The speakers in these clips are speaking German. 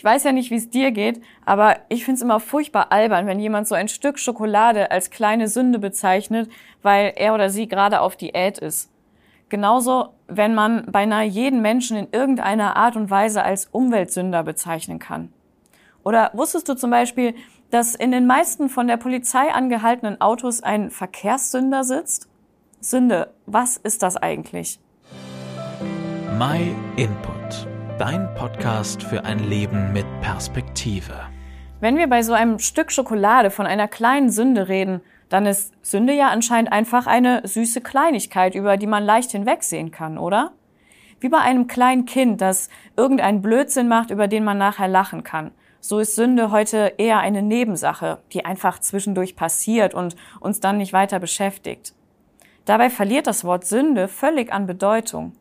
Ich weiß ja nicht, wie es dir geht, aber ich finde es immer furchtbar albern, wenn jemand so ein Stück Schokolade als kleine Sünde bezeichnet, weil er oder sie gerade auf Diät ist. Genauso, wenn man beinahe jeden Menschen in irgendeiner Art und Weise als Umweltsünder bezeichnen kann. Oder wusstest du zum Beispiel, dass in den meisten von der Polizei angehaltenen Autos ein Verkehrssünder sitzt? Sünde, was ist das eigentlich? My Input, dein Podcast für ein Leben mit Perspektive. Wenn wir bei so einem Stück Schokolade von einer kleinen Sünde reden, dann ist Sünde ja anscheinend einfach eine süße Kleinigkeit, über die man leicht hinwegsehen kann, oder? Wie bei einem kleinen Kind, das irgendeinen Blödsinn macht, über den man nachher lachen kann. So ist Sünde heute eher eine Nebensache, die einfach zwischendurch passiert und uns dann nicht weiter beschäftigt. Dabei verliert das Wort Sünde völlig an Bedeutung.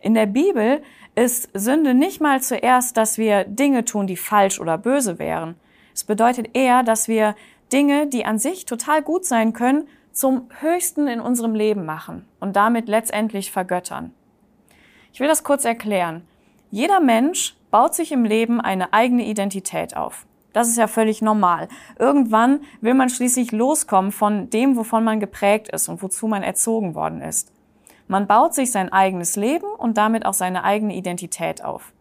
In der Bibel ist Sünde nicht mal zuerst, dass wir Dinge tun, die falsch oder böse wären. Es bedeutet eher, dass wir Dinge, die an sich total gut sein können, zum Höchsten in unserem Leben machen und damit letztendlich vergöttern. Ich will das kurz erklären. Jeder Mensch baut sich im Leben eine eigene Identität auf. Das ist ja völlig normal. Irgendwann will man schließlich loskommen von dem, wovon man geprägt ist und wozu man erzogen worden ist. Man baut sich sein eigenes Leben und damit auch seine eigene Identität auf.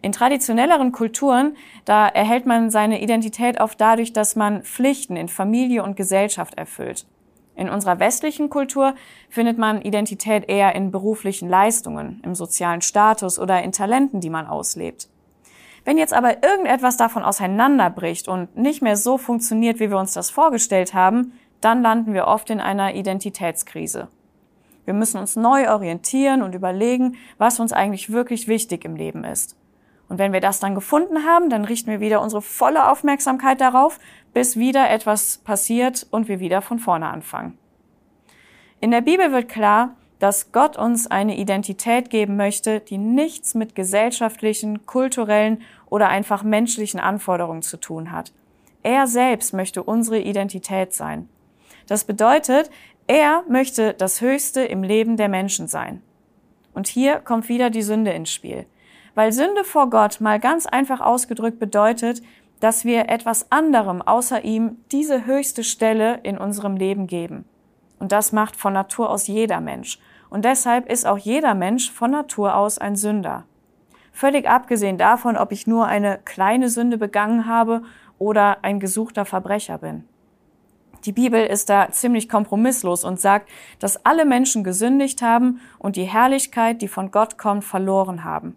In traditionelleren Kulturen, da erhält man seine Identität oft dadurch, dass man Pflichten in Familie und Gesellschaft erfüllt. In unserer westlichen Kultur findet man Identität eher in beruflichen Leistungen, im sozialen Status oder in Talenten, die man auslebt. Wenn jetzt aber irgendetwas davon auseinanderbricht und nicht mehr so funktioniert, wie wir uns das vorgestellt haben, dann landen wir oft in einer Identitätskrise. Wir müssen uns neu orientieren und überlegen, was uns eigentlich wirklich wichtig im Leben ist. Und wenn wir das dann gefunden haben, dann richten wir wieder unsere volle Aufmerksamkeit darauf, bis wieder etwas passiert und wir wieder von vorne anfangen. In der Bibel wird klar, dass Gott uns eine Identität geben möchte, die nichts mit gesellschaftlichen, kulturellen oder einfach menschlichen Anforderungen zu tun hat. Er selbst möchte unsere Identität sein. Das bedeutet, er möchte das Höchste im Leben der Menschen sein. Und hier kommt wieder die Sünde ins Spiel. Weil Sünde vor Gott mal ganz einfach ausgedrückt bedeutet, dass wir etwas anderem außer ihm diese höchste Stelle in unserem Leben geben. Und das macht von Natur aus jeder Mensch. Und deshalb ist auch jeder Mensch von Natur aus ein Sünder. Völlig abgesehen davon, ob ich nur eine kleine Sünde begangen habe oder ein gesuchter Verbrecher bin. Die Bibel ist da ziemlich kompromisslos und sagt, dass alle Menschen gesündigt haben und die Herrlichkeit, die von Gott kommt, verloren haben.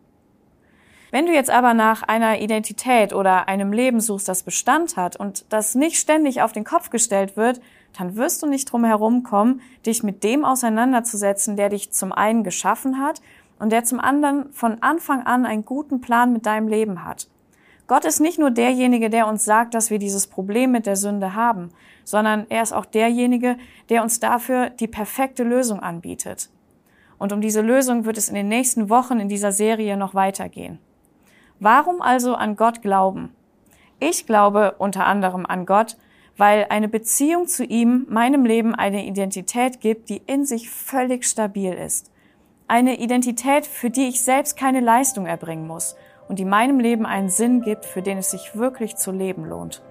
Wenn du jetzt aber nach einer Identität oder einem Leben suchst, das Bestand hat und das nicht ständig auf den Kopf gestellt wird, dann wirst du nicht drum herum kommen, dich mit dem auseinanderzusetzen, der dich zum einen geschaffen hat und der zum anderen von Anfang an einen guten Plan mit deinem Leben hat. Gott ist nicht nur derjenige, der uns sagt, dass wir dieses Problem mit der Sünde haben, sondern er ist auch derjenige, der uns dafür die perfekte Lösung anbietet. Und um diese Lösung wird es in den nächsten Wochen in dieser Serie noch weitergehen. Warum also an Gott glauben? Ich glaube unter anderem an Gott, weil eine Beziehung zu ihm meinem Leben eine Identität gibt, die in sich völlig stabil ist. Eine Identität, für die ich selbst keine Leistung erbringen muss und die meinem Leben einen Sinn gibt, für den es sich wirklich zu leben lohnt.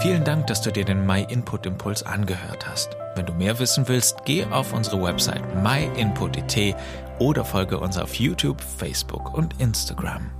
Vielen Dank, dass du dir den My Input Impuls angehört hast. Wenn du mehr wissen willst, geh auf unsere Website myinput.it oder folge uns auf YouTube, Facebook und Instagram.